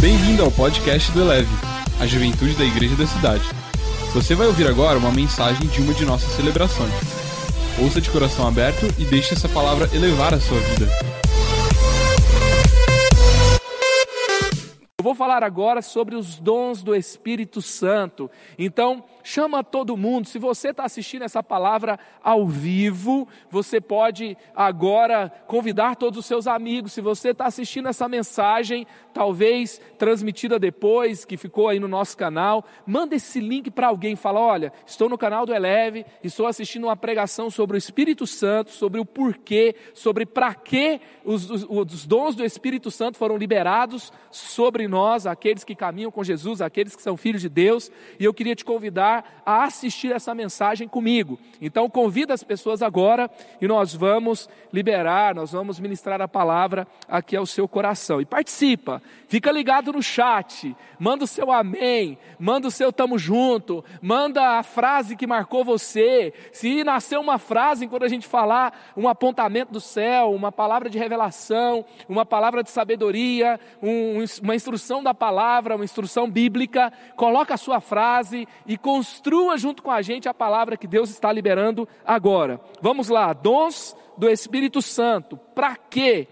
Bem-vindo ao podcast do Eleve, a juventude da igreja da cidade. Você vai ouvir agora uma mensagem de uma de nossas celebrações. Ouça de coração aberto e deixe essa palavra elevar a sua vida. Eu vou falar agora sobre os dons do Espírito Santo. Então, chama todo mundo. Se você está assistindo essa palavra ao vivo, você pode agora convidar todos os seus amigos. Se você está assistindo essa mensagem, talvez transmitida depois, que ficou aí no nosso canal, manda esse link para alguém. Fala: olha, estou no canal do Eleve, estou assistindo uma pregação sobre o Espírito Santo, sobre o porquê, sobre para que os, os, os dons do Espírito Santo foram liberados sobre nós, aqueles que caminham com Jesus, aqueles que são filhos de Deus. E eu queria te convidar a assistir essa mensagem comigo. Então convida as pessoas agora e nós vamos liberar, nós vamos ministrar a palavra aqui ao seu coração. E participa, fica ligado no chat, manda o seu amém, manda o seu tamo junto, manda a frase que marcou você. Se nasceu uma frase quando a gente falar um apontamento do céu, uma palavra de revelação, uma palavra de sabedoria, um, uma instrução da palavra, uma instrução bíblica, coloca a sua frase e com construa junto com a gente a palavra que Deus está liberando agora. Vamos lá, dons do Espírito Santo. Para quê?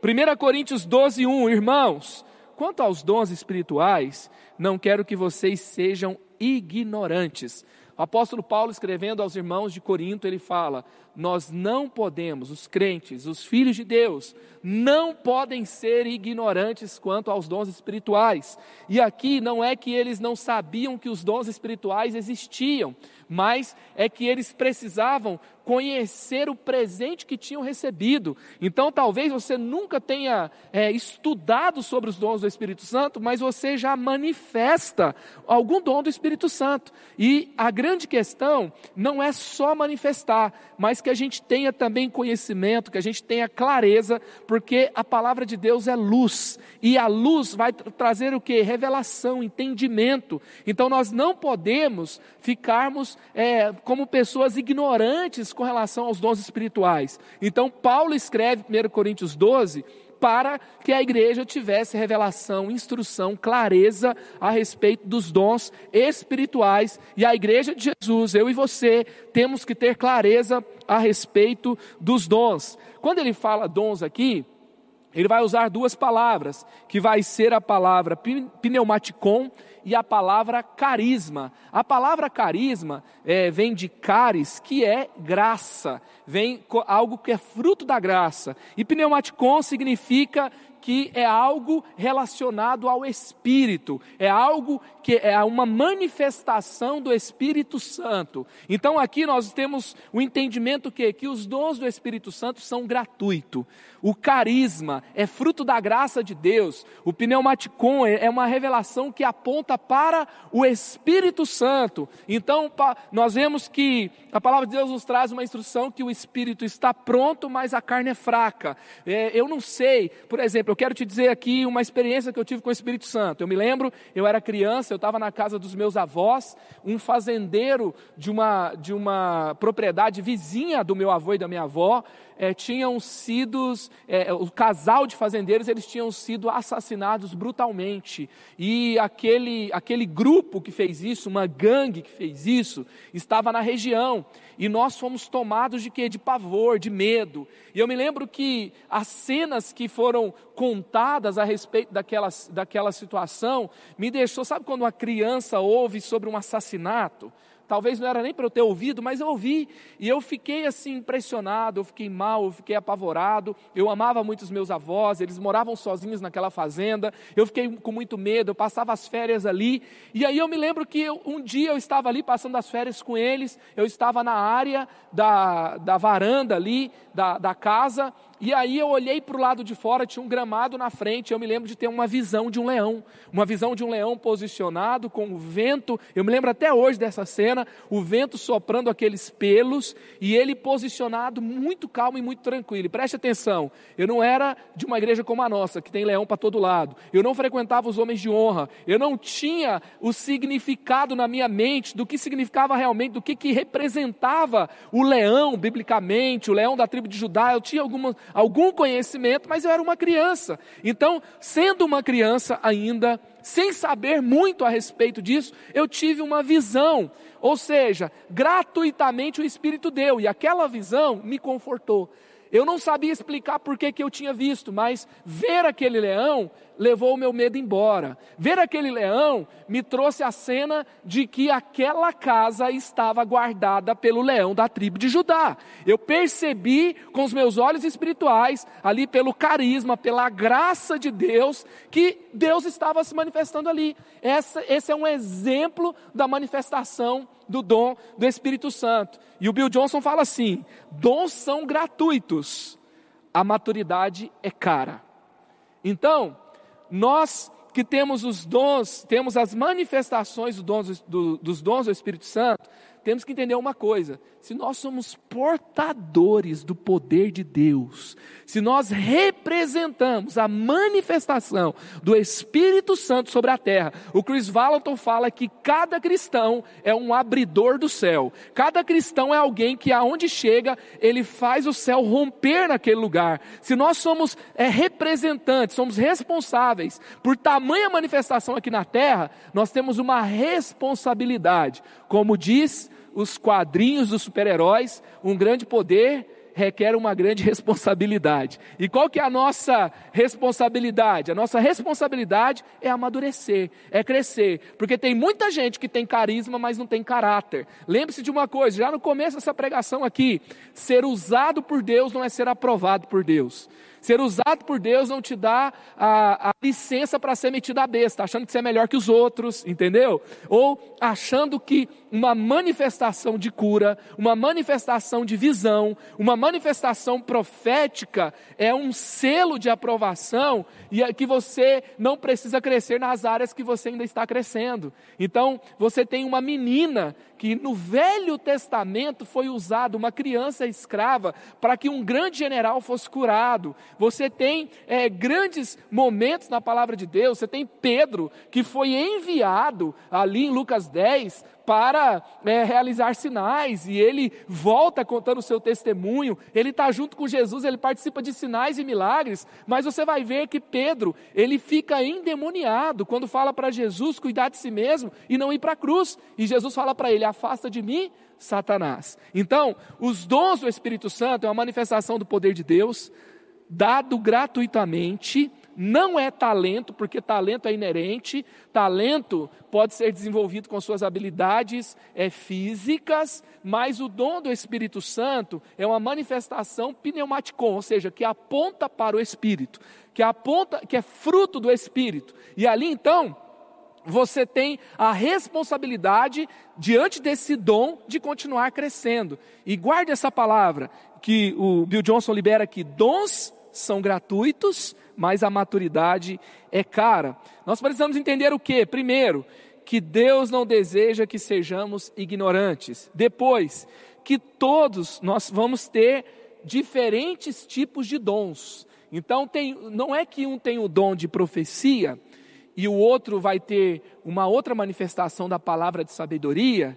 1 Coríntios 12, 1, irmãos, quanto aos dons espirituais, não quero que vocês sejam ignorantes. O apóstolo Paulo, escrevendo aos irmãos de Corinto, ele fala: Nós não podemos, os crentes, os filhos de Deus, não podem ser ignorantes quanto aos dons espirituais. E aqui não é que eles não sabiam que os dons espirituais existiam, mas é que eles precisavam conhecer o presente que tinham recebido. Então, talvez você nunca tenha é, estudado sobre os dons do Espírito Santo, mas você já manifesta algum dom do Espírito Santo. E a grande questão não é só manifestar, mas que a gente tenha também conhecimento, que a gente tenha clareza, porque a palavra de Deus é luz, e a luz vai trazer o que? Revelação, entendimento. Então, nós não podemos ficarmos é, como pessoas ignorantes com relação aos dons espirituais. Então, Paulo escreve 1 Coríntios 12 para que a igreja tivesse revelação, instrução, clareza a respeito dos dons espirituais. E a igreja de Jesus, eu e você, temos que ter clareza a respeito dos dons. Quando ele fala dons aqui, ele vai usar duas palavras, que vai ser a palavra pneumaticon e a palavra carisma. A palavra carisma é, vem de caris, que é graça, vem algo que é fruto da graça. E pneumaticon significa que é algo relacionado ao Espírito, é algo que é uma manifestação do Espírito Santo. Então aqui nós temos o entendimento que, que os dons do Espírito Santo são gratuitos. O carisma é fruto da graça de Deus. O pneumaticon é, é uma revelação que aponta para o Espírito Santo. Então nós vemos que a palavra de Deus nos traz uma instrução que o Espírito está pronto, mas a carne é fraca. É, eu não sei, por exemplo, eu quero te dizer aqui uma experiência que eu tive com o Espírito Santo. Eu me lembro, eu era criança, eu estava na casa dos meus avós, um fazendeiro de uma, de uma propriedade vizinha do meu avô e da minha avó, é, tinham sido, é, o casal de fazendeiros, eles tinham sido assassinados brutalmente. E aquele, aquele grupo que fez isso, uma gangue que fez isso, estava na região. E nós fomos tomados de quê? De pavor, de medo. E eu me lembro que as cenas que foram contadas a respeito daquela, daquela situação me deixou, sabe quando uma criança ouve sobre um assassinato? Talvez não era nem para eu ter ouvido, mas eu ouvi e eu fiquei assim impressionado, eu fiquei mal, eu fiquei apavorado. Eu amava muito os meus avós, eles moravam sozinhos naquela fazenda. Eu fiquei com muito medo, eu passava as férias ali. E aí eu me lembro que eu, um dia eu estava ali passando as férias com eles, eu estava na área da, da varanda ali da, da casa e aí eu olhei para o lado de fora, tinha um gramado na frente, eu me lembro de ter uma visão de um leão, uma visão de um leão posicionado com o vento, eu me lembro até hoje dessa cena, o vento soprando aqueles pelos e ele posicionado muito calmo e muito tranquilo. E preste atenção, eu não era de uma igreja como a nossa, que tem leão para todo lado. Eu não frequentava os homens de honra. Eu não tinha o significado na minha mente do que significava realmente, do que, que representava o leão biblicamente, o leão da tribo de Judá. Eu tinha algumas algum conhecimento, mas eu era uma criança. Então, sendo uma criança ainda, sem saber muito a respeito disso, eu tive uma visão. Ou seja, gratuitamente o Espírito deu, e aquela visão me confortou. Eu não sabia explicar por que, que eu tinha visto, mas ver aquele leão levou o meu medo embora. Ver aquele leão me trouxe a cena de que aquela casa estava guardada pelo leão da tribo de Judá. Eu percebi com os meus olhos espirituais, ali pelo carisma, pela graça de Deus, que Deus estava se manifestando ali. Essa, esse é um exemplo da manifestação do dom do Espírito Santo. E o Bill Johnson fala assim: dons são gratuitos, a maturidade é cara. Então, nós que temos os dons, temos as manifestações dos dons do, dos dons do Espírito Santo, temos que entender uma coisa: se nós somos portadores do poder de Deus, se nós representamos a manifestação do Espírito Santo sobre a terra, o Chris Valentin fala que cada cristão é um abridor do céu, cada cristão é alguém que aonde chega, ele faz o céu romper naquele lugar. Se nós somos é, representantes, somos responsáveis por tamanha manifestação aqui na terra, nós temos uma responsabilidade, como diz os quadrinhos dos super-heróis, um grande poder requer uma grande responsabilidade. E qual que é a nossa responsabilidade? A nossa responsabilidade é amadurecer, é crescer, porque tem muita gente que tem carisma, mas não tem caráter. Lembre-se de uma coisa, já no começo dessa pregação aqui, ser usado por Deus não é ser aprovado por Deus. Ser usado por Deus não te dá a, a licença para ser metido a besta, achando que você é melhor que os outros, entendeu? Ou achando que uma manifestação de cura, uma manifestação de visão, uma manifestação profética é um selo de aprovação e é que você não precisa crescer nas áreas que você ainda está crescendo. Então, você tem uma menina que no Velho Testamento foi usado uma criança escrava para que um grande general fosse curado. Você tem é, grandes momentos na palavra de Deus. Você tem Pedro que foi enviado ali em Lucas 10 para é, realizar sinais, e ele volta contando o seu testemunho, ele está junto com Jesus, ele participa de sinais e milagres, mas você vai ver que Pedro, ele fica endemoniado quando fala para Jesus cuidar de si mesmo e não ir para a cruz, e Jesus fala para ele: afasta de mim, Satanás. Então, os dons do Espírito Santo é uma manifestação do poder de Deus, dado gratuitamente, não é talento, porque talento é inerente, talento pode ser desenvolvido com suas habilidades é, físicas, mas o dom do Espírito Santo é uma manifestação pneumaticon, ou seja, que aponta para o Espírito, que aponta, que é fruto do Espírito. E ali então, você tem a responsabilidade, diante desse dom, de continuar crescendo. E guarde essa palavra que o Bill Johnson libera aqui: dons são gratuitos, mas a maturidade é cara. Nós precisamos entender o que? Primeiro, que Deus não deseja que sejamos ignorantes. Depois, que todos nós vamos ter diferentes tipos de dons. Então, tem, não é que um tem o dom de profecia e o outro vai ter uma outra manifestação da palavra de sabedoria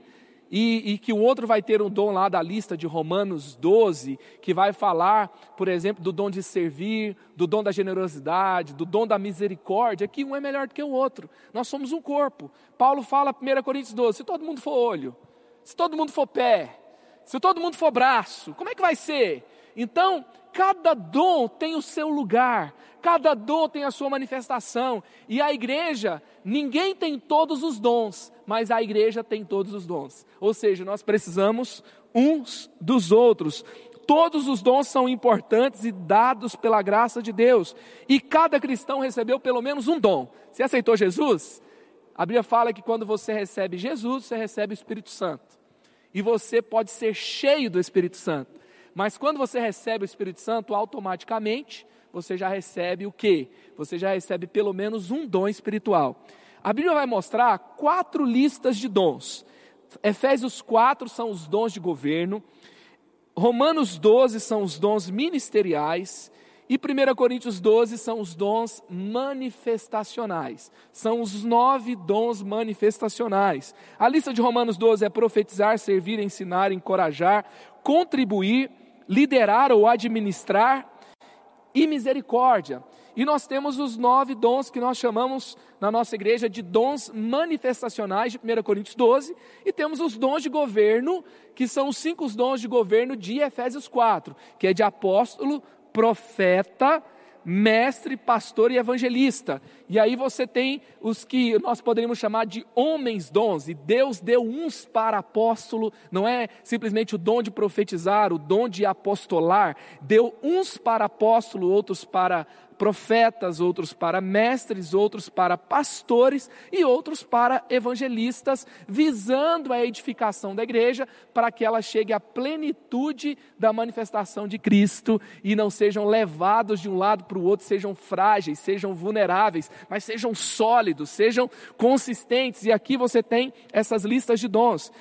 e, e, que o outro vai ter um dom lá da lista de Romanos 12, que vai falar, por exemplo, do dom de servir, do dom da generosidade, do dom da misericórdia, que um é melhor do que o outro. Nós somos um corpo. Paulo fala, 1 Coríntios 12, se todo mundo for olho, se todo mundo for pé, se todo mundo for braço, como é que vai ser? Então, cada dom tem o seu lugar, cada dom tem a sua manifestação, e a igreja, ninguém tem todos os dons, mas a igreja tem todos os dons. Ou seja, nós precisamos uns dos outros. Todos os dons são importantes e dados pela graça de Deus, e cada cristão recebeu pelo menos um dom. Você aceitou Jesus? A Bíblia fala que quando você recebe Jesus, você recebe o Espírito Santo. E você pode ser cheio do Espírito Santo. Mas quando você recebe o Espírito Santo, automaticamente você já recebe o quê? Você já recebe pelo menos um dom espiritual. A Bíblia vai mostrar quatro listas de dons. Efésios 4 são os dons de governo, Romanos 12 são os dons ministeriais, e 1 Coríntios 12 são os dons manifestacionais. São os nove dons manifestacionais. A lista de Romanos 12 é profetizar, servir, ensinar, encorajar, contribuir, liderar ou administrar. e misericórdia. E nós temos os nove dons que nós chamamos na nossa igreja de dons manifestacionais de 1 Coríntios 12, e temos os dons de governo, que são os cinco dons de governo de Efésios 4, que é de apóstolo, profeta, mestre, pastor e evangelista. E aí você tem os que nós poderíamos chamar de homens dons, e Deus deu uns para apóstolo, não é simplesmente o dom de profetizar, o dom de apostolar, deu uns para apóstolo, outros para profetas, outros para mestres, outros para pastores e outros para evangelistas, visando a edificação da igreja para que ela chegue à plenitude da manifestação de Cristo e não sejam levados de um lado para o outro, sejam frágeis, sejam vulneráveis, mas sejam sólidos, sejam consistentes. E aqui você tem essas listas de dons.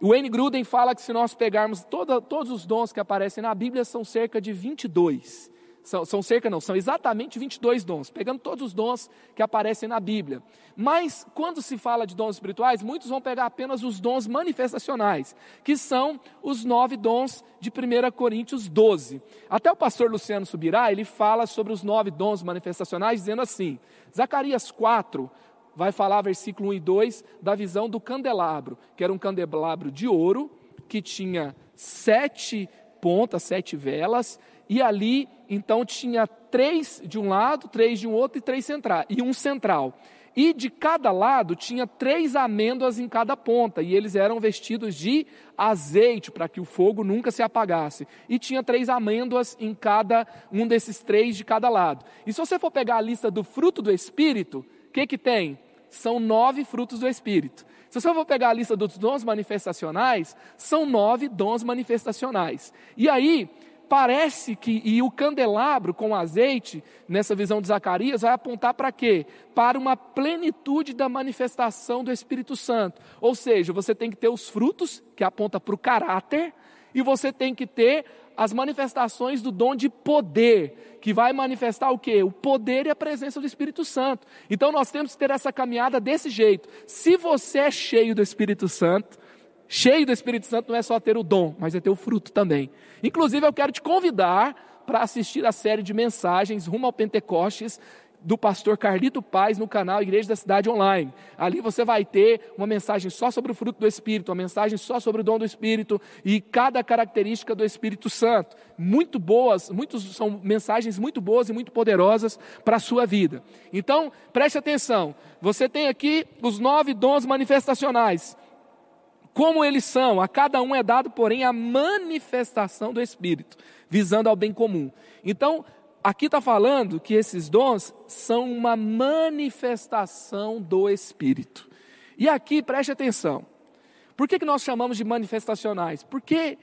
O Wayne Gruden fala que se nós pegarmos toda, todos os dons que aparecem na Bíblia, são cerca de 22. São, são, cerca, não, são exatamente 22 dons, pegando todos os dons que aparecem na Bíblia. Mas, quando se fala de dons espirituais, muitos vão pegar apenas os dons manifestacionais, que são os nove dons de 1 Coríntios 12. Até o pastor Luciano Subirá, ele fala sobre os nove dons manifestacionais, dizendo assim: Zacarias 4 vai falar, versículo 1 e 2, da visão do candelabro, que era um candelabro de ouro, que tinha sete pontas, sete velas, e ali então tinha três de um lado, três de um outro e três central, e um central. E de cada lado tinha três amêndoas em cada ponta, e eles eram vestidos de azeite para que o fogo nunca se apagasse. E tinha três amêndoas em cada um desses três de cada lado. E se você for pegar a lista do fruto do Espírito, o que, que tem? São nove frutos do Espírito. Se você for pegar a lista dos dons manifestacionais, são nove dons manifestacionais. E aí, parece que, e o candelabro com azeite, nessa visão de Zacarias, vai apontar para quê? Para uma plenitude da manifestação do Espírito Santo. Ou seja, você tem que ter os frutos, que aponta para o caráter, e você tem que ter as manifestações do dom de poder, que vai manifestar o quê? O poder e a presença do Espírito Santo. Então nós temos que ter essa caminhada desse jeito. Se você é cheio do Espírito Santo, Cheio do Espírito Santo não é só ter o dom, mas é ter o fruto também. Inclusive, eu quero te convidar para assistir a série de mensagens rumo ao Pentecostes do pastor Carlito Paz no canal Igreja da Cidade Online. Ali você vai ter uma mensagem só sobre o fruto do Espírito, uma mensagem só sobre o dom do Espírito e cada característica do Espírito Santo. Muito boas, muitos, são mensagens muito boas e muito poderosas para a sua vida. Então, preste atenção. Você tem aqui os nove dons manifestacionais como eles são, a cada um é dado, porém, a manifestação do Espírito, visando ao bem comum. Então, aqui está falando que esses dons são uma manifestação do Espírito. E aqui, preste atenção, por que, que nós chamamos de manifestacionais? Porque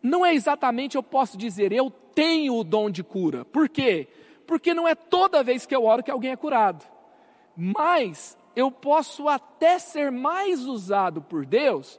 não é exatamente eu posso dizer, eu tenho o dom de cura. Por quê? Porque não é toda vez que eu oro que alguém é curado. Mas eu posso até ser mais usado por Deus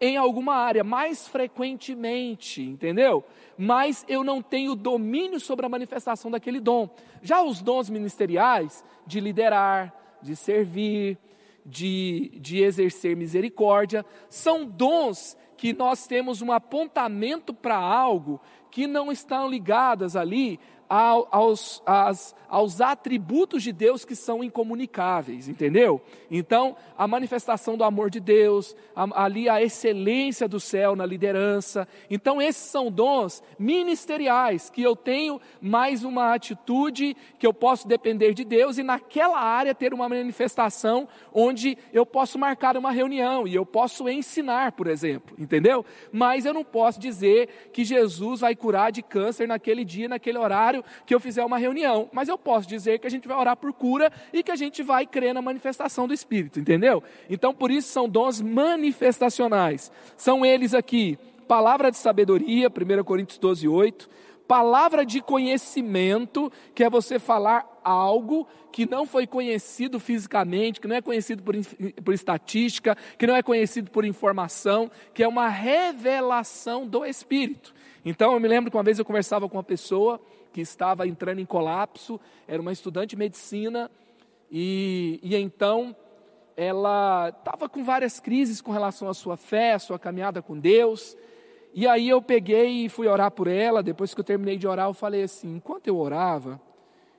em alguma área, mais frequentemente, entendeu? Mas eu não tenho domínio sobre a manifestação daquele dom. Já os dons ministeriais, de liderar, de servir, de, de exercer misericórdia, são dons que nós temos um apontamento para algo que não estão ligadas ali aos, aos, aos atributos de Deus que são incomunicáveis, entendeu? Então, a manifestação do amor de Deus, a, ali a excelência do céu na liderança. Então, esses são dons ministeriais, que eu tenho mais uma atitude que eu posso depender de Deus e naquela área ter uma manifestação onde eu posso marcar uma reunião e eu posso ensinar, por exemplo, entendeu? Mas eu não posso dizer que Jesus vai curar de câncer naquele dia, naquele horário que eu fizer uma reunião. Mas eu posso dizer que a gente vai orar por cura e que a gente vai crer na manifestação do Espírito, entendeu? Então, por isso são dons manifestacionais. São eles aqui: palavra de sabedoria, 1 Coríntios 12, 8. Palavra de conhecimento, que é você falar algo que não foi conhecido fisicamente, que não é conhecido por, por estatística, que não é conhecido por informação, que é uma revelação do Espírito. Então, eu me lembro que uma vez eu conversava com uma pessoa que estava entrando em colapso, era uma estudante de medicina, e, e então ela estava com várias crises com relação à sua fé, à sua caminhada com Deus, E aí eu peguei e fui orar por ela. Depois que eu terminei de orar, eu falei assim: enquanto eu orava,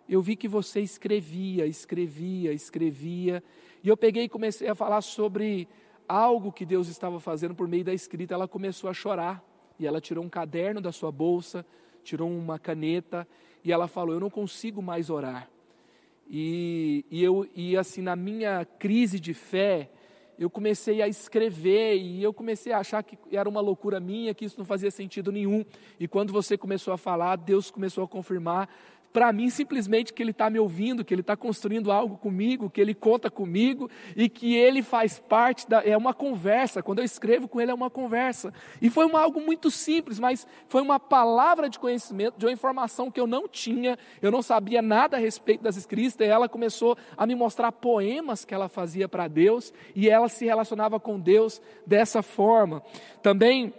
eu vi que você escrevia, escrevia, escrevia. E eu peguei e comecei a falar sobre algo que Deus estava fazendo por meio da escrita. Ela começou a chorar. E ela tirou um caderno da sua bolsa, tirou uma caneta. E ela falou: Eu não consigo mais orar. E, e, eu, e assim, na minha crise de fé, eu comecei a escrever e eu comecei a achar que era uma loucura minha, que isso não fazia sentido nenhum. E quando você começou a falar, Deus começou a confirmar para mim simplesmente que Ele está me ouvindo, que Ele está construindo algo comigo, que Ele conta comigo e que Ele faz parte da. É uma conversa. Quando eu escrevo com Ele, é uma conversa. E foi uma, algo muito simples, mas foi uma palavra de conhecimento, de uma informação que eu não tinha, eu não sabia nada a respeito das escritas, e ela começou a me mostrar poemas que ela fazia para Deus e ela se relacionava com Deus dessa forma. Também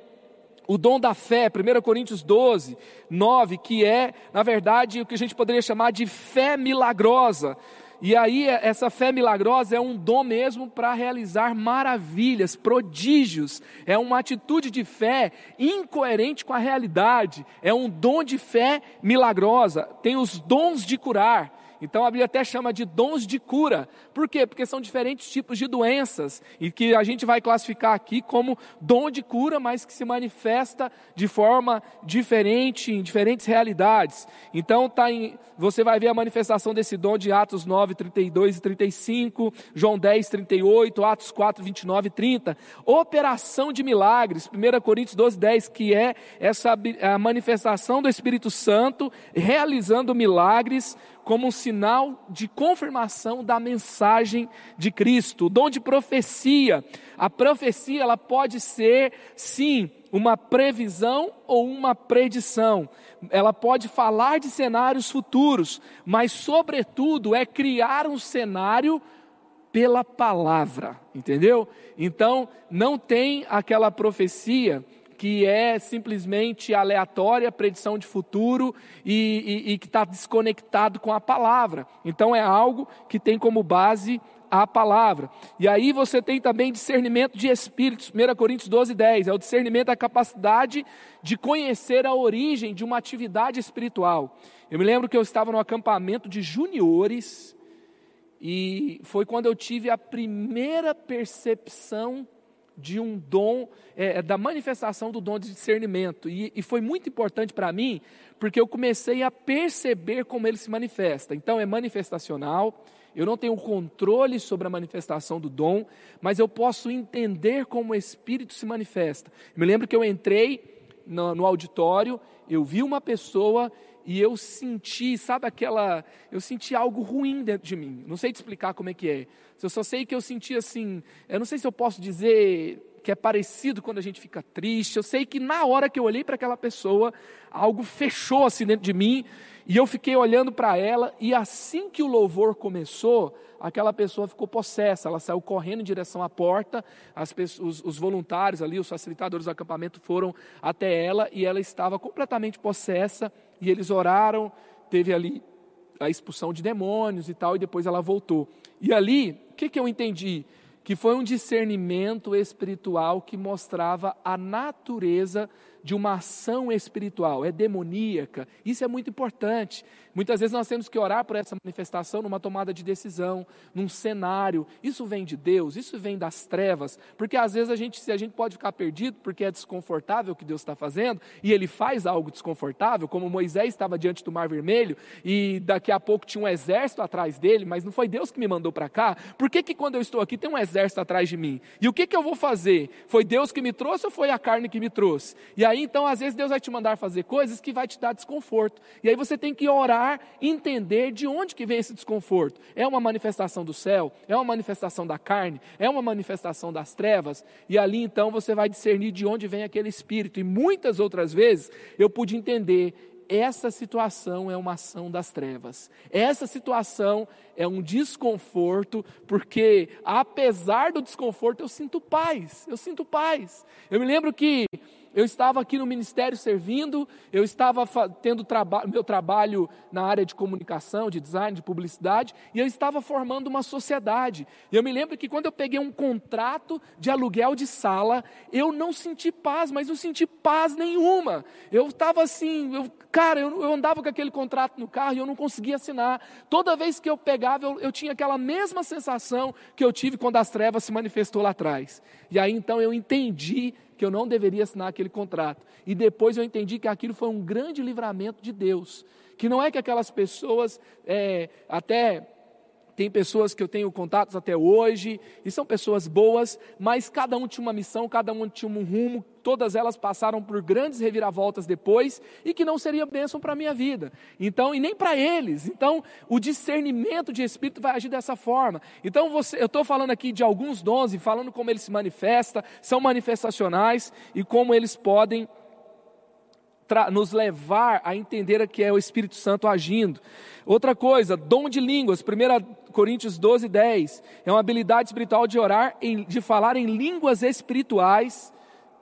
o dom da fé, 1 Coríntios 12, 9, que é, na verdade, o que a gente poderia chamar de fé milagrosa. E aí, essa fé milagrosa é um dom mesmo para realizar maravilhas, prodígios. É uma atitude de fé incoerente com a realidade. É um dom de fé milagrosa. Tem os dons de curar. Então a Bíblia até chama de dons de cura. Por quê? Porque são diferentes tipos de doenças e que a gente vai classificar aqui como dom de cura, mas que se manifesta de forma diferente em diferentes realidades. Então tá em, você vai ver a manifestação desse dom de Atos 9, 32 e 35, João 10, 38, Atos 4, 29 e 30. Operação de milagres, 1 Coríntios 12, 10, que é essa a manifestação do Espírito Santo realizando milagres como um sinal de confirmação da mensagem de Cristo. O dom de profecia. A profecia ela pode ser, sim, uma previsão ou uma predição. Ela pode falar de cenários futuros, mas, sobretudo, é criar um cenário pela palavra, entendeu? Então, não tem aquela profecia que é simplesmente aleatória, predição de futuro e, e, e que está desconectado com a palavra. Então é algo que tem como base a palavra. E aí você tem também discernimento de espíritos, 1 Coríntios 12, 10, é o discernimento da capacidade de conhecer a origem de uma atividade espiritual. Eu me lembro que eu estava no acampamento de juniores, e foi quando eu tive a primeira percepção de um dom, é, é, da manifestação do dom de discernimento. E, e foi muito importante para mim, porque eu comecei a perceber como ele se manifesta. Então, é manifestacional, eu não tenho controle sobre a manifestação do dom, mas eu posso entender como o Espírito se manifesta. Eu me lembro que eu entrei no, no auditório, eu vi uma pessoa e eu senti, sabe aquela, eu senti algo ruim dentro de mim. Não sei te explicar como é que é. Eu só sei que eu senti assim, eu não sei se eu posso dizer que é parecido quando a gente fica triste. Eu sei que na hora que eu olhei para aquela pessoa, algo fechou assim dentro de mim, e eu fiquei olhando para ela, e assim que o louvor começou, aquela pessoa ficou possessa, ela saiu correndo em direção à porta, pessoas, os, os voluntários ali, os facilitadores do acampamento foram até ela, e ela estava completamente possessa, e eles oraram, teve ali a expulsão de demônios e tal, e depois ela voltou. E ali, o que, que eu entendi? Que foi um discernimento espiritual que mostrava a natureza de uma ação espiritual, é demoníaca. Isso é muito importante. Muitas vezes nós temos que orar por essa manifestação numa tomada de decisão, num cenário. Isso vem de Deus, isso vem das trevas, porque às vezes a gente, se a gente pode ficar perdido porque é desconfortável o que Deus está fazendo e Ele faz algo desconfortável, como Moisés estava diante do Mar Vermelho e daqui a pouco tinha um exército atrás dele, mas não foi Deus que me mandou para cá. Por que que quando eu estou aqui tem um exército atrás de mim? E o que que eu vou fazer? Foi Deus que me trouxe ou foi a carne que me trouxe? E aí então às vezes Deus vai te mandar fazer coisas que vai te dar desconforto. E aí você tem que orar, entender de onde que vem esse desconforto. É uma manifestação do céu? É uma manifestação da carne? É uma manifestação das trevas? E ali então você vai discernir de onde vem aquele espírito. E muitas outras vezes eu pude entender essa situação é uma ação das trevas. Essa situação é um desconforto, porque apesar do desconforto eu sinto paz. Eu sinto paz. Eu me lembro que eu estava aqui no ministério servindo, eu estava tendo traba meu trabalho na área de comunicação, de design, de publicidade, e eu estava formando uma sociedade. Eu me lembro que quando eu peguei um contrato de aluguel de sala, eu não senti paz, mas não senti paz nenhuma. Eu estava assim, eu, cara, eu, eu, andava com aquele contrato no carro e eu não conseguia assinar. Toda vez que eu pegava, eu, eu tinha aquela mesma sensação que eu tive quando as trevas se manifestou lá atrás. E aí então eu entendi que eu não deveria assinar aquele contrato. E depois eu entendi que aquilo foi um grande livramento de Deus. Que não é que aquelas pessoas, é, até tem pessoas que eu tenho contatos até hoje, e são pessoas boas, mas cada um tinha uma missão, cada um tinha um rumo, todas elas passaram por grandes reviravoltas depois, e que não seria bênção para a minha vida. Então, e nem para eles. Então, o discernimento de espírito vai agir dessa forma. Então, você, eu estou falando aqui de alguns dons, e falando como eles se manifestam, são manifestacionais, e como eles podem nos levar a entender que é o Espírito Santo agindo. Outra coisa, dom de línguas, 1 Coríntios 12, 10, é uma habilidade espiritual de orar, de falar em línguas espirituais,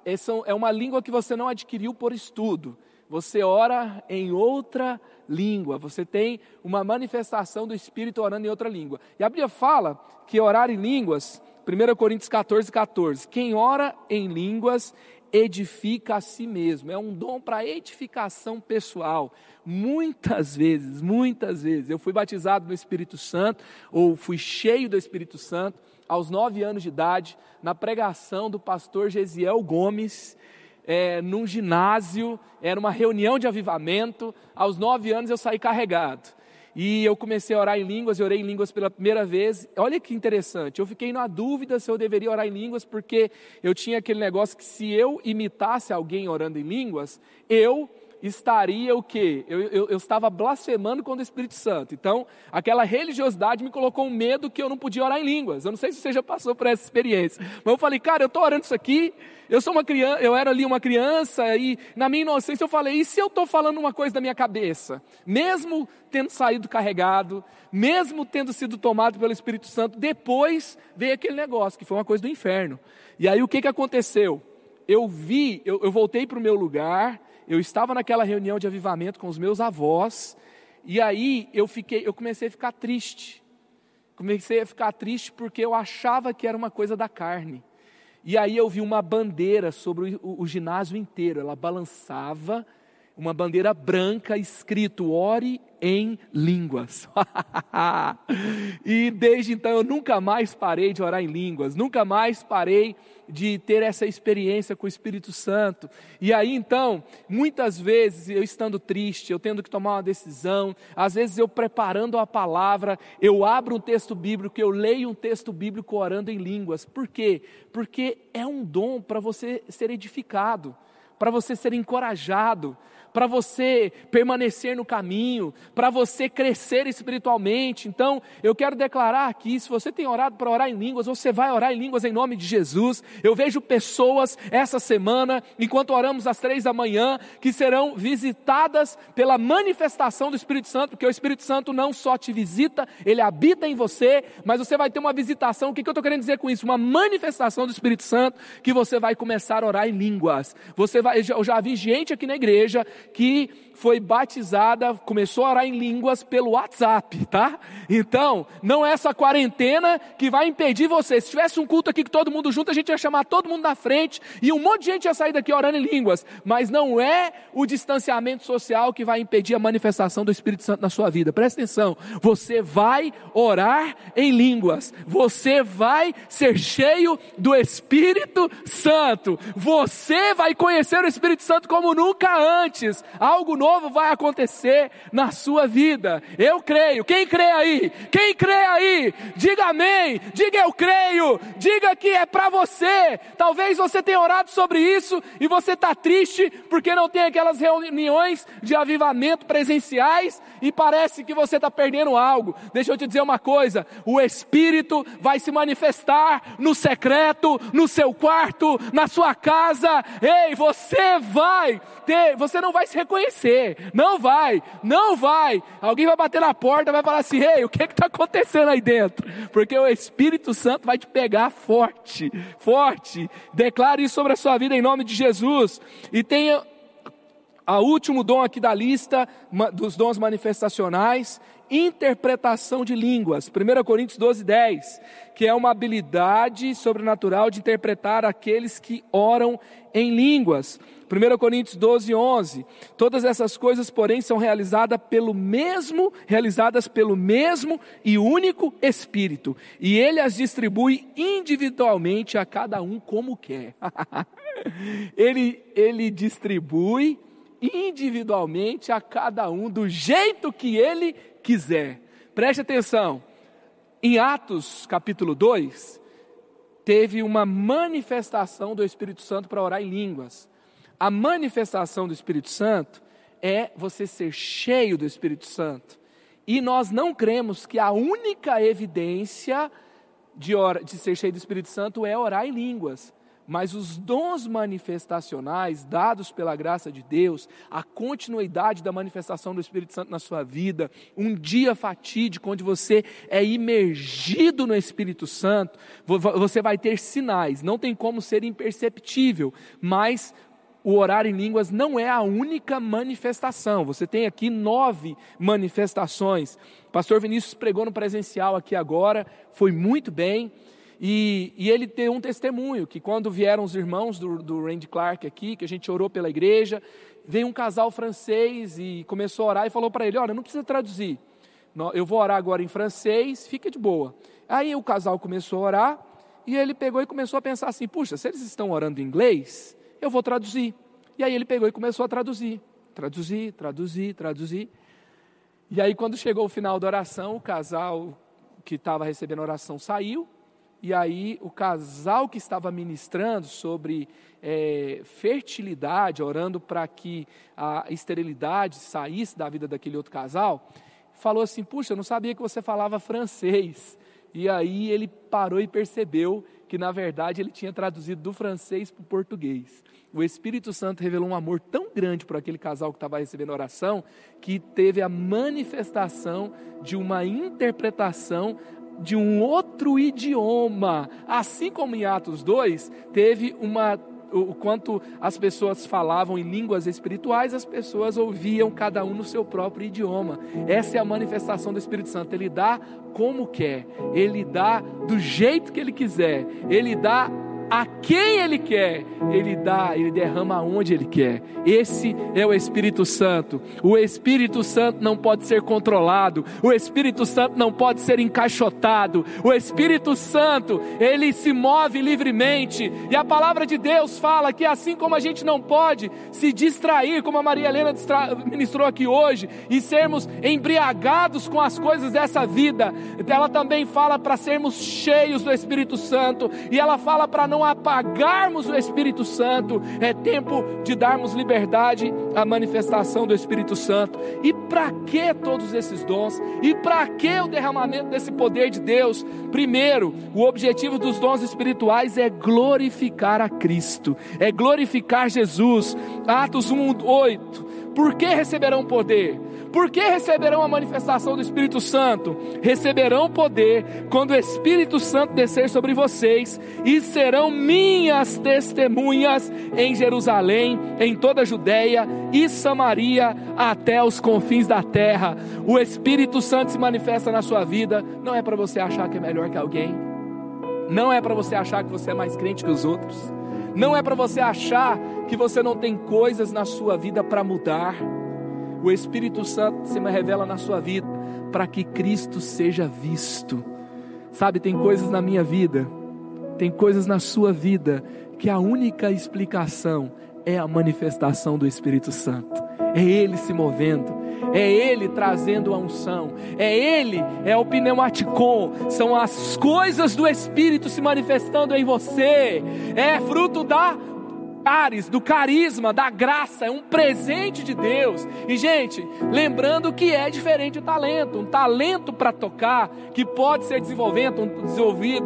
Essa é uma língua que você não adquiriu por estudo, você ora em outra língua, você tem uma manifestação do Espírito orando em outra língua. E a Bíblia fala que orar em línguas, 1 Coríntios 14, 14, quem ora em línguas edifica a si mesmo, é um dom para edificação pessoal. Muitas vezes, muitas vezes, eu fui batizado no Espírito Santo, ou fui cheio do Espírito Santo, aos nove anos de idade, na pregação do pastor Gesiel Gomes, é, num ginásio, era uma reunião de avivamento, aos nove anos eu saí carregado. E eu comecei a orar em línguas, eu orei em línguas pela primeira vez. Olha que interessante, eu fiquei na dúvida se eu deveria orar em línguas, porque eu tinha aquele negócio que se eu imitasse alguém orando em línguas, eu estaria o quê? Eu, eu, eu, estava blasfemando contra o Espírito Santo. Então, aquela religiosidade me colocou um medo que eu não podia orar em línguas. Eu não sei se você já passou por essa experiência. Mas eu falei, cara, eu estou orando isso aqui, eu sou uma criança, eu era ali uma criança, e na minha inocência eu falei, e se eu estou falando uma coisa da minha cabeça? Mesmo tendo saído carregado, mesmo tendo sido tomado pelo Espírito Santo, depois veio aquele negócio, que foi uma coisa do inferno. E aí o que, que aconteceu? Eu vi, eu, eu voltei para o meu lugar, eu estava naquela reunião de avivamento com os meus avós, e aí eu fiquei, eu comecei a ficar triste. Comecei a ficar triste porque eu achava que era uma coisa da carne. E aí eu vi uma bandeira sobre o, o, o ginásio inteiro, ela balançava, uma bandeira branca escrito ore em línguas. e desde então eu nunca mais parei de orar em línguas, nunca mais parei de ter essa experiência com o Espírito Santo. E aí então, muitas vezes eu estando triste, eu tendo que tomar uma decisão, às vezes eu preparando a palavra, eu abro um texto bíblico, eu leio um texto bíblico orando em línguas. Por quê? Porque é um dom para você ser edificado, para você ser encorajado, para você permanecer no caminho, para você crescer espiritualmente. Então, eu quero declarar aqui: se você tem orado para orar em línguas, você vai orar em línguas em nome de Jesus. Eu vejo pessoas essa semana, enquanto oramos às três da manhã, que serão visitadas pela manifestação do Espírito Santo, porque o Espírito Santo não só te visita, ele habita em você, mas você vai ter uma visitação. O que, que eu estou querendo dizer com isso? Uma manifestação do Espírito Santo que você vai começar a orar em línguas. Você vai, eu já vi gente aqui na igreja que foi batizada, começou a orar em línguas pelo WhatsApp, tá? Então, não é essa quarentena que vai impedir você. Se tivesse um culto aqui que todo mundo junto, a gente ia chamar todo mundo na frente e um monte de gente ia sair daqui orando em línguas. Mas não é o distanciamento social que vai impedir a manifestação do Espírito Santo na sua vida. Presta atenção. Você vai orar em línguas. Você vai ser cheio do Espírito Santo. Você vai conhecer o Espírito Santo como nunca antes. Algo novo novo vai acontecer na sua vida. Eu creio. Quem crê aí? Quem crê aí? Diga amém. Diga eu creio. Diga que é para você. Talvez você tenha orado sobre isso e você está triste porque não tem aquelas reuniões de avivamento presenciais e parece que você está perdendo algo. Deixa eu te dizer uma coisa: o Espírito vai se manifestar no secreto, no seu quarto, na sua casa. Ei, você vai ter, você não vai se reconhecer, não vai, não vai. Alguém vai bater na porta, vai falar assim: ei, o que está acontecendo aí dentro? Porque o Espírito Santo vai te pegar forte, forte. Declare isso sobre a sua vida em nome de Jesus. E tenha a último dom aqui da lista dos dons manifestacionais, interpretação de línguas. 1 Coríntios 12, 10, que é uma habilidade sobrenatural de interpretar aqueles que oram em línguas. 1 Coríntios 12, 11. Todas essas coisas, porém, são realizadas pelo mesmo, realizadas pelo mesmo e único Espírito. E ele as distribui individualmente a cada um como quer. ele, ele distribui individualmente a cada um do jeito que ele quiser. Preste atenção. Em Atos capítulo 2, teve uma manifestação do Espírito Santo para orar em línguas. A manifestação do Espírito Santo é você ser cheio do Espírito Santo. E nós não cremos que a única evidência de, de ser cheio do Espírito Santo é orar em línguas. Mas os dons manifestacionais dados pela graça de Deus, a continuidade da manifestação do Espírito Santo na sua vida, um dia fatídico onde você é imergido no Espírito Santo, você vai ter sinais, não tem como ser imperceptível, mas o orar em línguas não é a única manifestação. Você tem aqui nove manifestações. O pastor Vinícius pregou no presencial aqui agora, foi muito bem. E, e, ele tem um testemunho, que quando vieram os irmãos do, do Randy Clark aqui, que a gente orou pela igreja, veio um casal francês e começou a orar e falou para ele, olha, não precisa traduzir, eu vou orar agora em francês, fica de boa. Aí o casal começou a orar, e ele pegou e começou a pensar assim, puxa, se eles estão orando em inglês, eu vou traduzir. E aí ele pegou e começou a traduzir, traduzir, traduzir, traduzir. E aí quando chegou o final da oração, o casal que estava recebendo a oração saiu, e aí o casal que estava ministrando sobre é, fertilidade, orando para que a esterilidade saísse da vida daquele outro casal, falou assim: Puxa, eu não sabia que você falava francês. E aí ele parou e percebeu que na verdade ele tinha traduzido do francês para o português. O Espírito Santo revelou um amor tão grande para aquele casal que estava recebendo oração, que teve a manifestação de uma interpretação de um outro idioma. Assim como em Atos 2, teve uma o quanto as pessoas falavam em línguas espirituais, as pessoas ouviam cada um no seu próprio idioma. Essa é a manifestação do Espírito Santo. Ele dá como quer, ele dá do jeito que ele quiser, ele dá a quem Ele quer, Ele dá, Ele derrama onde Ele quer. Esse é o Espírito Santo. O Espírito Santo não pode ser controlado, o Espírito Santo não pode ser encaixotado. O Espírito Santo, ele se move livremente. E a palavra de Deus fala que assim como a gente não pode se distrair, como a Maria Helena ministrou aqui hoje, e sermos embriagados com as coisas dessa vida, ela também fala para sermos cheios do Espírito Santo, e ela fala para não não apagarmos o Espírito Santo, é tempo de darmos liberdade à manifestação do Espírito Santo. E para que todos esses dons? E para que o derramamento desse poder de Deus? Primeiro, o objetivo dos dons espirituais é glorificar a Cristo, é glorificar Jesus. Atos 1, 8. Por que receberão poder? Por que receberão a manifestação do Espírito Santo? Receberão poder quando o Espírito Santo descer sobre vocês e serão minhas testemunhas em Jerusalém, em toda a Judéia e Samaria, até os confins da terra. O Espírito Santo se manifesta na sua vida, não é para você achar que é melhor que alguém, não é para você achar que você é mais crente que os outros, não é para você achar que você não tem coisas na sua vida para mudar o Espírito Santo se revela na sua vida para que Cristo seja visto. Sabe, tem coisas na minha vida, tem coisas na sua vida que a única explicação é a manifestação do Espírito Santo. É Ele se movendo, é Ele trazendo a unção, é Ele, é o pneumaticon, são as coisas do Espírito se manifestando em você, é fruto da do carisma, da graça, é um presente de Deus. E, gente, lembrando que é diferente o talento. Um talento para tocar, que pode ser desenvolvido,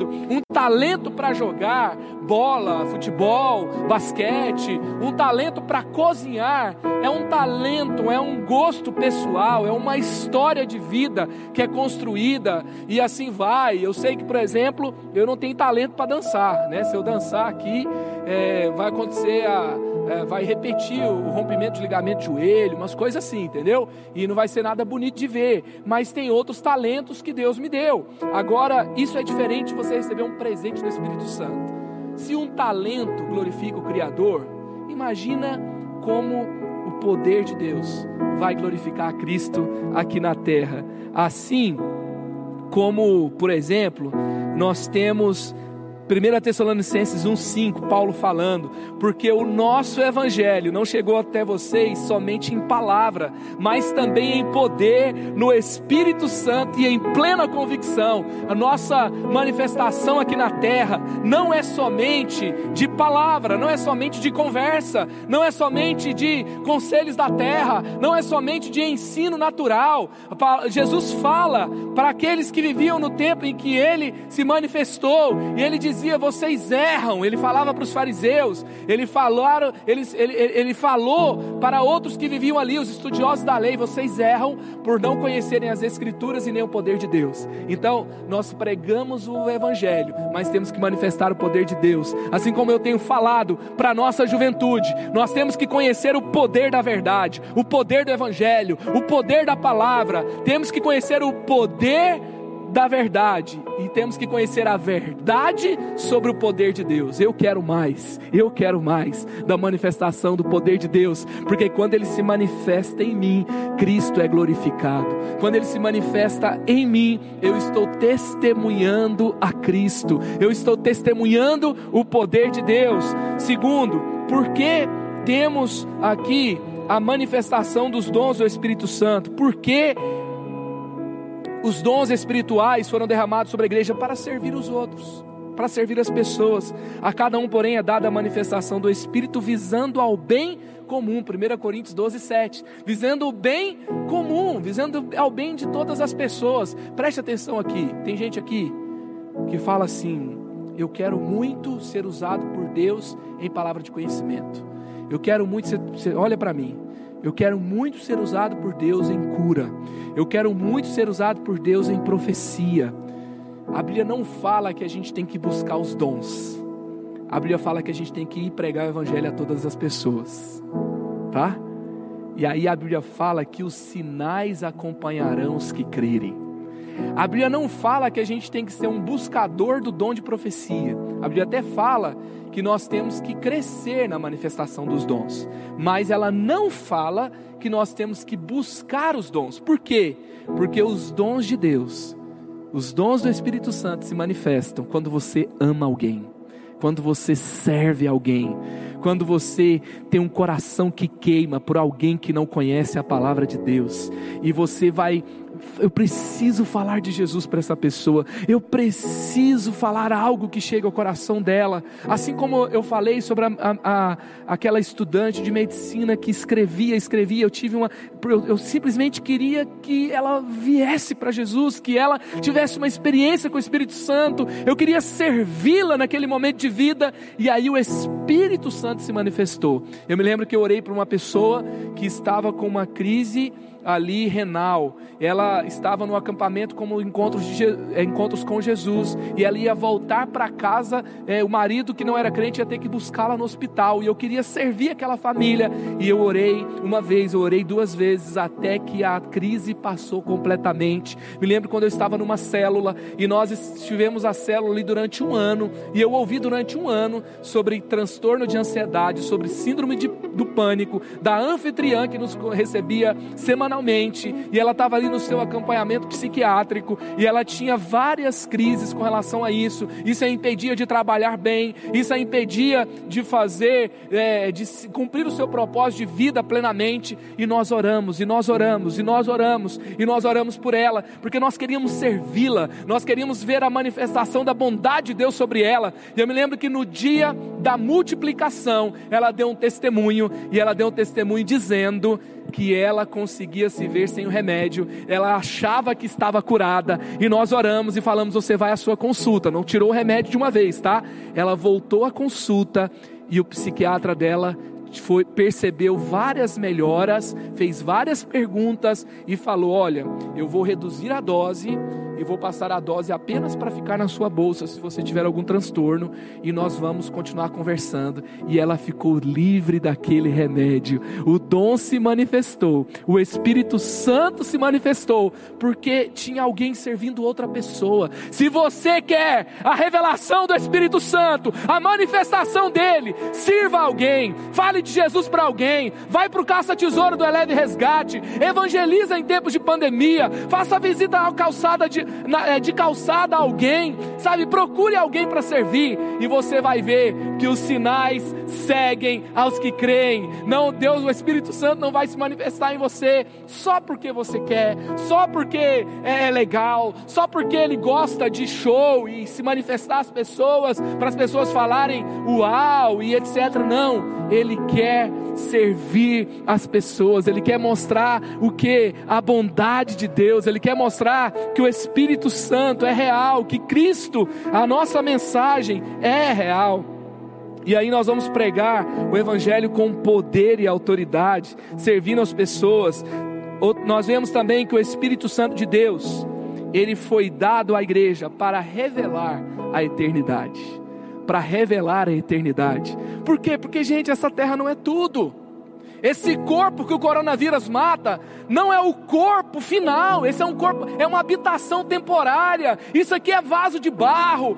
um talento para jogar bola, futebol, basquete, um talento para cozinhar, é um talento, é um gosto pessoal, é uma história de vida que é construída e assim vai. Eu sei que, por exemplo, eu não tenho talento para dançar, né? Se eu dançar aqui, é, vai acontecer a é, vai repetir o rompimento de ligamento de joelho, umas coisas assim, entendeu? E não vai ser nada bonito de ver, mas tem outros talentos que Deus me deu. Agora, isso é diferente de você receber um presente do Espírito Santo. Se um talento glorifica o Criador, imagina como o poder de Deus vai glorificar a Cristo aqui na terra. Assim como, por exemplo, nós temos 1 Tessalonicenses 1,5, Paulo falando, porque o nosso evangelho não chegou até vocês somente em palavra, mas também em poder, no Espírito Santo e em plena convicção. A nossa manifestação aqui na terra não é somente de palavra, não é somente de conversa, não é somente de conselhos da terra, não é somente de ensino natural. Jesus fala para aqueles que viviam no tempo em que ele se manifestou, e ele diz dizia: vocês erram. Ele falava para os fariseus, ele, falaram, ele, ele, ele falou para outros que viviam ali, os estudiosos da lei: vocês erram por não conhecerem as Escrituras e nem o poder de Deus. Então, nós pregamos o Evangelho, mas temos que manifestar o poder de Deus. Assim como eu tenho falado para a nossa juventude, nós temos que conhecer o poder da verdade, o poder do Evangelho, o poder da palavra, temos que conhecer o poder da verdade e temos que conhecer a verdade sobre o poder de Deus. Eu quero mais, eu quero mais da manifestação do poder de Deus, porque quando ele se manifesta em mim, Cristo é glorificado. Quando ele se manifesta em mim, eu estou testemunhando a Cristo, eu estou testemunhando o poder de Deus. Segundo, porque temos aqui a manifestação dos dons do Espírito Santo? Porque os dons espirituais foram derramados sobre a igreja para servir os outros, para servir as pessoas. A cada um, porém, é dada a manifestação do Espírito visando ao bem comum. 1 Coríntios 12, 7. Visando o bem comum, visando ao bem de todas as pessoas. Preste atenção aqui. Tem gente aqui que fala assim: Eu quero muito ser usado por Deus em palavra de conhecimento. Eu quero muito ser. Olha para mim. Eu quero muito ser usado por Deus em cura. Eu quero muito ser usado por Deus em profecia. A Bíblia não fala que a gente tem que buscar os dons. A Bíblia fala que a gente tem que ir pregar o Evangelho a todas as pessoas. Tá? E aí a Bíblia fala que os sinais acompanharão os que crerem. A Bíblia não fala que a gente tem que ser um buscador do dom de profecia. A Bíblia até fala que nós temos que crescer na manifestação dos dons, mas ela não fala que nós temos que buscar os dons. Por quê? Porque os dons de Deus, os dons do Espírito Santo se manifestam quando você ama alguém, quando você serve alguém, quando você tem um coração que queima por alguém que não conhece a palavra de Deus, e você vai eu preciso falar de Jesus para essa pessoa, eu preciso falar algo que chegue ao coração dela. Assim como eu falei sobre a, a, a, aquela estudante de medicina que escrevia, escrevia, eu tive uma. Eu, eu simplesmente queria que ela viesse para Jesus, que ela tivesse uma experiência com o Espírito Santo, eu queria servi-la naquele momento de vida, e aí o Espírito Santo se manifestou. Eu me lembro que eu orei para uma pessoa que estava com uma crise ali renal. Ela estava no acampamento como encontros, de, é, encontros com Jesus e ela ia voltar para casa. É, o marido que não era crente ia ter que buscá-la no hospital e eu queria servir aquela família. E eu orei uma vez, eu orei duas vezes até que a crise passou completamente. Me lembro quando eu estava numa célula e nós estivemos a célula ali durante um ano e eu ouvi durante um ano sobre transtorno de ansiedade, sobre síndrome de, do pânico, da anfitriã que nos recebia semanalmente e ela estava ali no seu acompanhamento psiquiátrico, e ela tinha várias crises com relação a isso. Isso a impedia de trabalhar bem, isso a impedia de fazer, é, de cumprir o seu propósito de vida plenamente. E nós oramos, e nós oramos, e nós oramos, e nós oramos por ela, porque nós queríamos servi-la, nós queríamos ver a manifestação da bondade de Deus sobre ela. E eu me lembro que no dia da multiplicação, ela deu um testemunho, e ela deu um testemunho dizendo que ela conseguia se ver sem o remédio, ela achava que estava curada, e nós oramos e falamos: Você vai à sua consulta. Não tirou o remédio de uma vez, tá? Ela voltou à consulta e o psiquiatra dela foi, percebeu várias melhoras, fez várias perguntas e falou: Olha, eu vou reduzir a dose e vou passar a dose apenas para ficar na sua bolsa se você tiver algum transtorno e nós vamos continuar conversando. E ela ficou livre daquele remédio. O dom se manifestou, o Espírito Santo se manifestou, porque tinha alguém servindo outra pessoa. Se você quer a revelação do Espírito Santo, a manifestação dele, sirva alguém, fale de Jesus para alguém, vai para o caça-tesouro do Eleve Resgate, evangeliza em tempos de pandemia, faça visita à calçada de, na, é, de calçada a alguém, sabe? Procure alguém para servir e você vai ver que os sinais seguem aos que creem. Não, Deus, o Espírito Santo não vai se manifestar em você só porque você quer, só porque é legal, só porque ele gosta de show e se manifestar às pessoas, para as pessoas falarem uau e etc. Não, ele quer servir as pessoas, ele quer mostrar o que? A bondade de Deus, ele quer mostrar que o Espírito Santo é real, que Cristo, a nossa mensagem é real. E aí nós vamos pregar o Evangelho com poder e autoridade, servindo as pessoas. Nós vemos também que o Espírito Santo de Deus, ele foi dado à igreja para revelar a eternidade. Para revelar a eternidade. Por quê? Porque, gente, essa terra não é tudo. Esse corpo que o coronavírus mata não é o corpo final, esse é um corpo, é uma habitação temporária. Isso aqui é vaso de barro,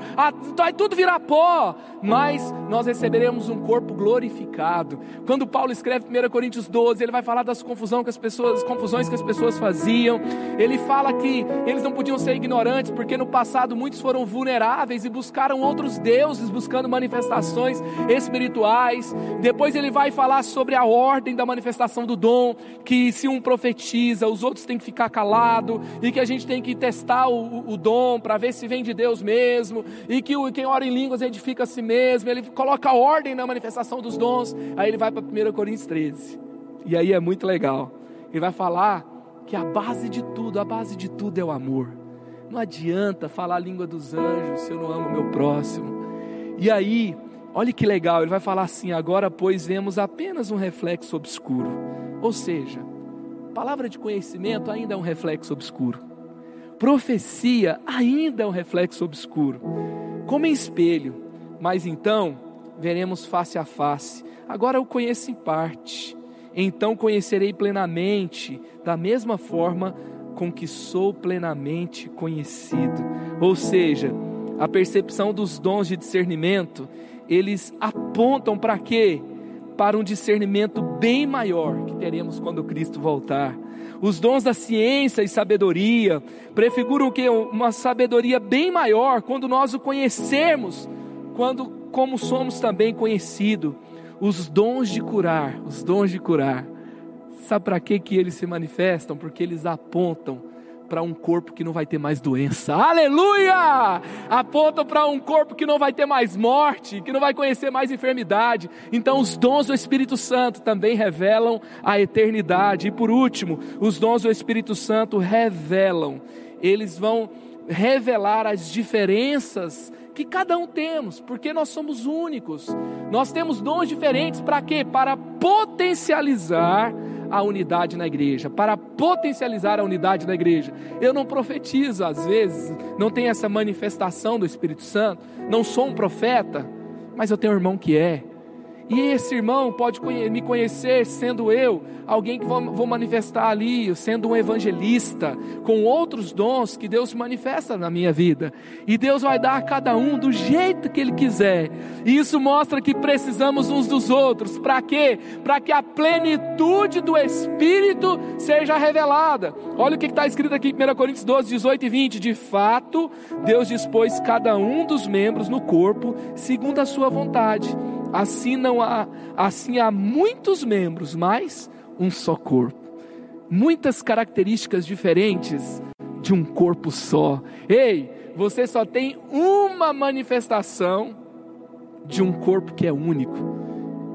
vai tudo virar pó, mas nós receberemos um corpo glorificado. Quando Paulo escreve 1 Coríntios 12, ele vai falar das confusões que as pessoas, confusões que as pessoas faziam. Ele fala que eles não podiam ser ignorantes, porque no passado muitos foram vulneráveis e buscaram outros deuses, buscando manifestações espirituais. Depois ele vai falar sobre a ordem da manifestação do dom, que se um profetiza, os outros têm que ficar calado, e que a gente tem que testar o, o dom para ver se vem de Deus mesmo, e que o, quem ora em línguas edifica a si mesmo, ele coloca ordem na manifestação dos dons, aí ele vai para 1 Coríntios 13, e aí é muito legal, ele vai falar que a base de tudo, a base de tudo é o amor. Não adianta falar a língua dos anjos se eu não amo o meu próximo. E aí, Olha que legal, ele vai falar assim: agora, pois, vemos apenas um reflexo obscuro. Ou seja, palavra de conhecimento ainda é um reflexo obscuro. Profecia ainda é um reflexo obscuro. Como em espelho, mas então veremos face a face. Agora eu conheço em parte. Então conhecerei plenamente, da mesma forma com que sou plenamente conhecido. Ou seja, a percepção dos dons de discernimento eles apontam para quê? Para um discernimento bem maior que teremos quando Cristo voltar. Os dons da ciência e sabedoria prefiguram que uma sabedoria bem maior quando nós o conhecermos, quando como somos também conhecidos. Os dons de curar, os dons de curar. Sabe para que que eles se manifestam? Porque eles apontam para um corpo que não vai ter mais doença. Aleluia! Aponta para um corpo que não vai ter mais morte, que não vai conhecer mais enfermidade. Então, os dons do Espírito Santo também revelam a eternidade. E por último, os dons do Espírito Santo revelam, eles vão revelar as diferenças que cada um temos, porque nós somos únicos. Nós temos dons diferentes para quê? Para potencializar a unidade na igreja, para potencializar a unidade na igreja. Eu não profetizo, às vezes, não tenho essa manifestação do Espírito Santo, não sou um profeta, mas eu tenho um irmão que é. E esse irmão pode me conhecer sendo eu, alguém que vou manifestar ali, sendo um evangelista, com outros dons que Deus manifesta na minha vida. E Deus vai dar a cada um do jeito que Ele quiser. E isso mostra que precisamos uns dos outros. Para quê? Para que a plenitude do Espírito seja revelada. Olha o que está escrito aqui em 1 Coríntios 12, 18 e 20. De fato, Deus dispôs cada um dos membros no corpo segundo a sua vontade Assim não há, assim há muitos membros, mas um só corpo. Muitas características diferentes de um corpo só. Ei, você só tem uma manifestação de um corpo que é único,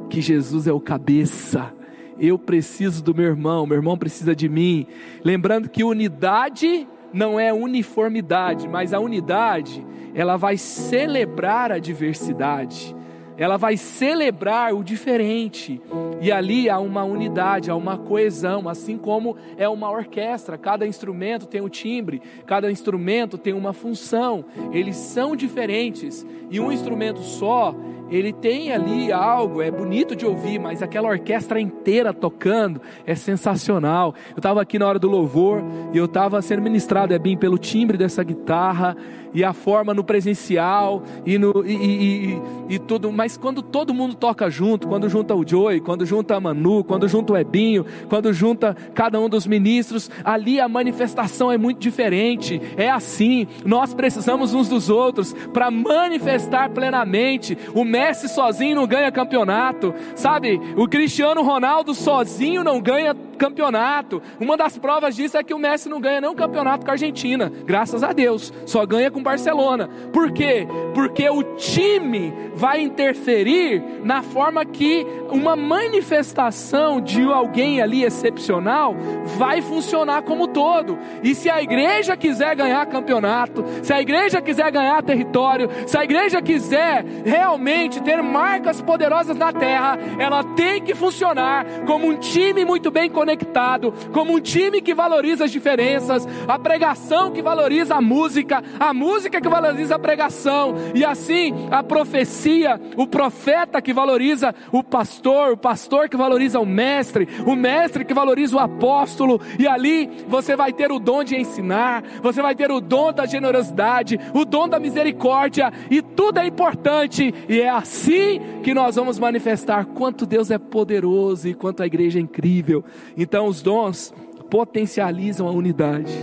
que Jesus é o cabeça. eu preciso do meu irmão, meu irmão precisa de mim. Lembrando que unidade não é uniformidade, mas a unidade, ela vai celebrar a diversidade ela vai celebrar o diferente. E ali há uma unidade, há uma coesão, assim como é uma orquestra, cada instrumento tem um timbre, cada instrumento tem uma função. Eles são diferentes e um instrumento só, ele tem ali algo, é bonito de ouvir, mas aquela orquestra inteira tocando é sensacional. Eu estava aqui na hora do louvor e eu estava sendo ministrado, é bem pelo timbre dessa guitarra e a forma no presencial e, no, e, e, e, e, tudo, mas quando todo mundo toca junto, quando junta o Joey, quando junta a Manu, quando junta o Ebinho, quando junta cada um dos ministros, ali a manifestação é muito diferente. É assim, nós precisamos uns dos outros para manifestar plenamente. O Messi sozinho não ganha campeonato, sabe? O Cristiano Ronaldo sozinho não ganha campeonato. Uma das provas disso é que o Messi não ganha nem um campeonato com a Argentina, graças a Deus. Só ganha com Barcelona. Por quê? Porque o time vai interferir na forma que uma manifestação de alguém ali excepcional vai funcionar como todo. E se a igreja quiser ganhar campeonato, se a igreja quiser ganhar território, se a igreja quiser realmente ter marcas poderosas na terra, ela tem que funcionar como um time muito bem conectado como um time que valoriza as diferenças, a pregação que valoriza a música, a música que valoriza a pregação, e assim a profecia, o profeta que valoriza o pastor, o pastor que valoriza o mestre, o mestre que valoriza o apóstolo, e ali você vai ter o dom de ensinar, você vai ter o dom da generosidade, o dom da misericórdia, e tudo é importante, e é assim que nós vamos manifestar quanto Deus é poderoso e quanto a igreja é incrível. Então, os dons potencializam a unidade.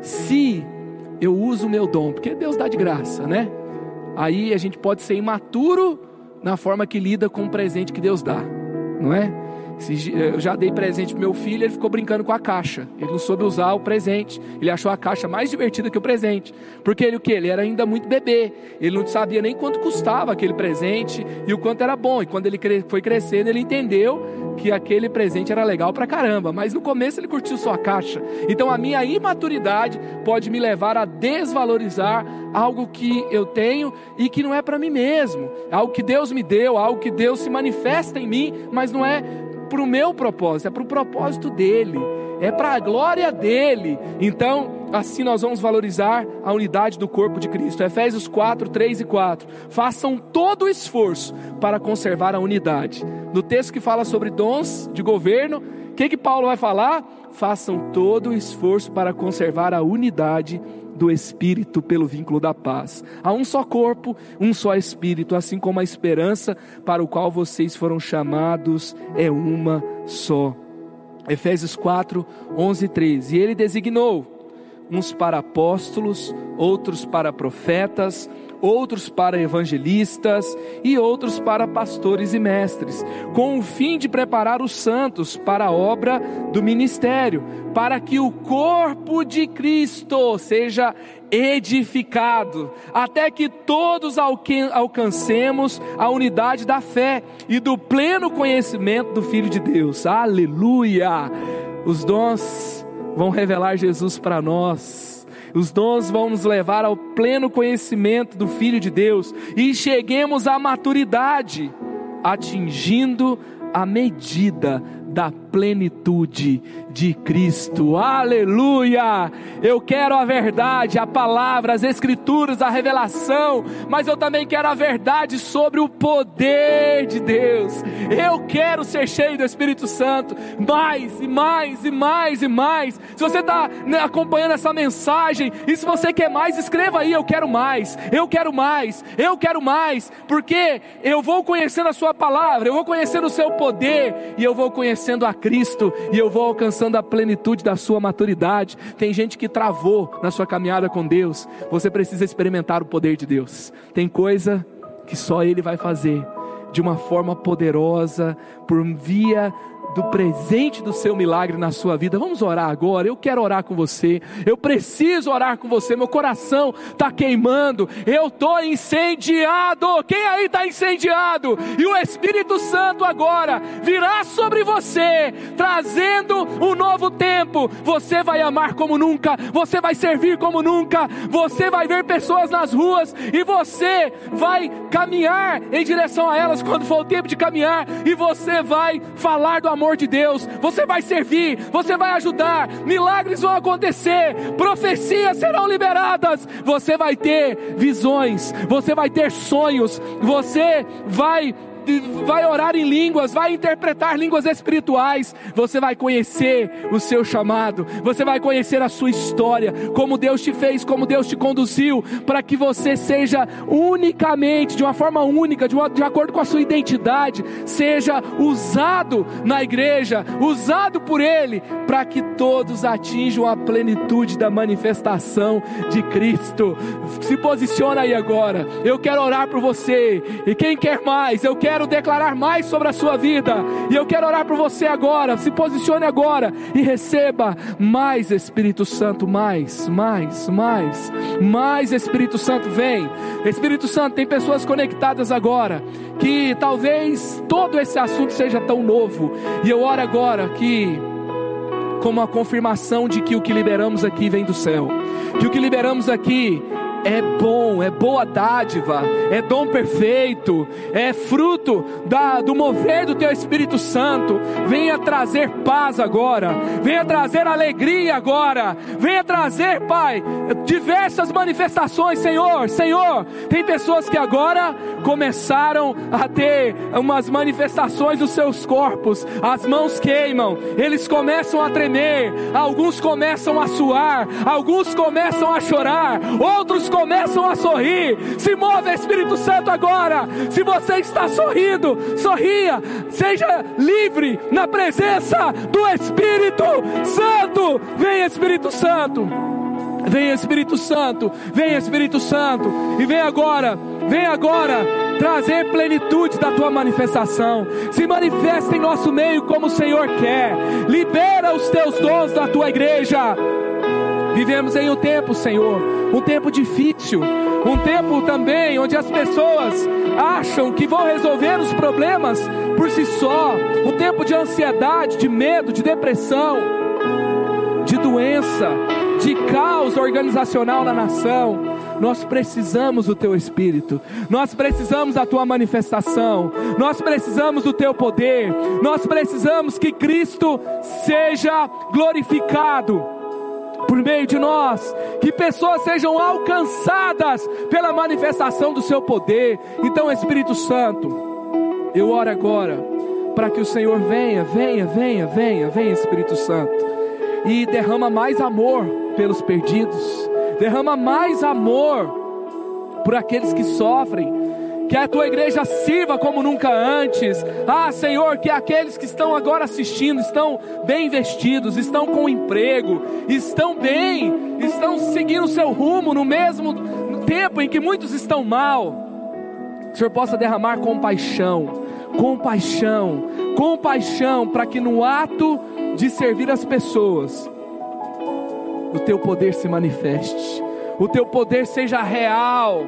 Se eu uso o meu dom, porque Deus dá de graça, né? Aí a gente pode ser imaturo na forma que lida com o presente que Deus dá, não é? Eu já dei presente pro meu filho, ele ficou brincando com a caixa. Ele não soube usar o presente. Ele achou a caixa mais divertida que o presente. Porque ele o que? Ele era ainda muito bebê. Ele não sabia nem quanto custava aquele presente e o quanto era bom. E quando ele foi crescendo, ele entendeu que aquele presente era legal pra caramba. Mas no começo ele curtiu só a caixa. Então a minha imaturidade pode me levar a desvalorizar algo que eu tenho e que não é para mim mesmo. Algo que Deus me deu, algo que Deus se manifesta em mim, mas não é para o meu propósito, é para o propósito dele, é para a glória dele. Então, assim nós vamos valorizar a unidade do corpo de Cristo. Efésios 4, 3 e 4. Façam todo o esforço para conservar a unidade. No texto que fala sobre dons de governo, o que, que Paulo vai falar? Façam todo o esforço para conservar a unidade do Espírito pelo vínculo da paz. Há um só corpo, um só Espírito, assim como a esperança para o qual vocês foram chamados é uma só. Efésios 4, 11 e 13. E ele designou uns para apóstolos, outros para profetas, outros para evangelistas e outros para pastores e mestres, com o fim de preparar os santos para a obra do ministério, para que o corpo de Cristo seja edificado, até que todos alcancemos a unidade da fé e do pleno conhecimento do Filho de Deus. Aleluia! Os dons vão revelar Jesus para nós os dons vão nos levar ao pleno conhecimento do Filho de Deus e cheguemos à maturidade, atingindo a medida da plenitude de Cristo. Aleluia! Eu quero a verdade, a palavra, as escrituras, a revelação, mas eu também quero a verdade sobre o poder de Deus. Eu quero ser cheio do Espírito Santo, mais e mais e mais e mais. Se você está né, acompanhando essa mensagem e se você quer mais, escreva aí: Eu quero mais, eu quero mais, eu quero mais, porque eu vou conhecendo a Sua palavra, eu vou conhecendo o Seu poder e eu vou conhecendo a Cristo e eu vou alcançando a plenitude da sua maturidade. Tem gente que travou na sua caminhada com Deus. Você precisa experimentar o poder de Deus. Tem coisa que só Ele vai fazer de uma forma poderosa, por via do presente do seu milagre na sua vida. Vamos orar agora. Eu quero orar com você. Eu preciso orar com você. Meu coração está queimando. Eu estou incendiado. Quem aí está incendiado? E o Espírito Santo agora virá sobre você, trazendo um novo tempo. Você vai amar como nunca. Você vai servir como nunca. Você vai ver pessoas nas ruas e você vai caminhar em direção a elas quando for o tempo de caminhar. E você vai falar do amor amor de Deus, você vai servir, você vai ajudar, milagres vão acontecer, profecias serão liberadas, você vai ter visões, você vai ter sonhos, você vai vai orar em línguas, vai interpretar línguas espirituais, você vai conhecer o seu chamado, você vai conhecer a sua história, como Deus te fez, como Deus te conduziu, para que você seja unicamente, de uma forma única, de, uma, de acordo com a sua identidade, seja usado na igreja, usado por Ele, para que todos atinjam a plenitude da manifestação de Cristo. Se posiciona aí agora. Eu quero orar por você. E quem quer mais, eu quero quero declarar mais sobre a sua vida. E eu quero orar por você agora. Se posicione agora e receba mais Espírito Santo, mais, mais, mais, mais Espírito Santo vem. Espírito Santo, tem pessoas conectadas agora que talvez todo esse assunto seja tão novo. E eu oro agora que como a confirmação de que o que liberamos aqui vem do céu. Que o que liberamos aqui é bom, é boa dádiva, é dom perfeito, é fruto da, do mover do teu Espírito Santo. Venha trazer paz agora, venha trazer alegria agora, venha trazer, Pai, diversas manifestações, Senhor. Senhor, tem pessoas que agora começaram a ter umas manifestações dos seus corpos, as mãos queimam, eles começam a tremer, alguns começam a suar, alguns começam a chorar, outros começam a sorrir. Se move Espírito Santo agora. Se você está sorrindo, sorria. Seja livre na presença do Espírito Santo. Vem Espírito Santo. Vem Espírito Santo. Vem Espírito Santo. E vem agora. Vem agora trazer plenitude da tua manifestação. Se manifesta em nosso meio como o Senhor quer. Libera os teus dons da tua igreja. Vivemos em um tempo, Senhor, um tempo difícil, um tempo também onde as pessoas acham que vão resolver os problemas por si só, um tempo de ansiedade, de medo, de depressão, de doença, de caos organizacional na nação. Nós precisamos do teu espírito, nós precisamos da tua manifestação, nós precisamos do teu poder, nós precisamos que Cristo seja glorificado por meio de nós, que pessoas sejam alcançadas pela manifestação do seu poder. Então, Espírito Santo, eu oro agora para que o Senhor venha, venha, venha, venha, venha, Espírito Santo, e derrama mais amor pelos perdidos, derrama mais amor por aqueles que sofrem, que a tua igreja sirva como nunca antes. Ah, Senhor, que aqueles que estão agora assistindo estão bem vestidos, estão com emprego, estão bem, estão seguindo o seu rumo no mesmo tempo em que muitos estão mal. Que o Senhor possa derramar compaixão, compaixão, compaixão, para que no ato de servir as pessoas, o teu poder se manifeste, o teu poder seja real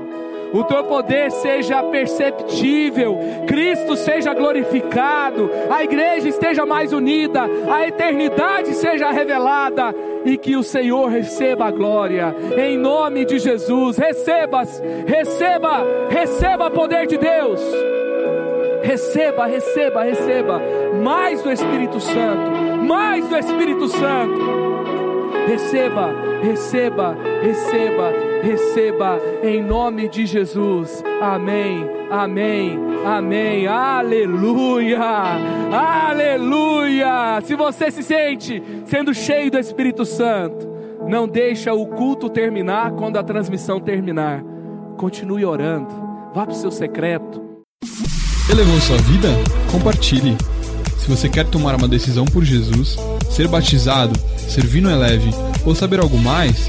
o teu poder seja perceptível, Cristo seja glorificado, a igreja esteja mais unida, a eternidade seja revelada e que o Senhor receba a glória, em nome de Jesus. Receba, receba, receba poder de Deus. Receba, receba, receba mais do Espírito Santo, mais do Espírito Santo. Receba, receba, receba receba em nome de Jesus. Amém, amém, amém. Aleluia, aleluia. Se você se sente sendo cheio do Espírito Santo, não deixa o culto terminar quando a transmissão terminar. Continue orando. Vá para o seu secreto. Elevou sua vida? Compartilhe. Se você quer tomar uma decisão por Jesus, ser batizado, servir no Eleve ou saber algo mais,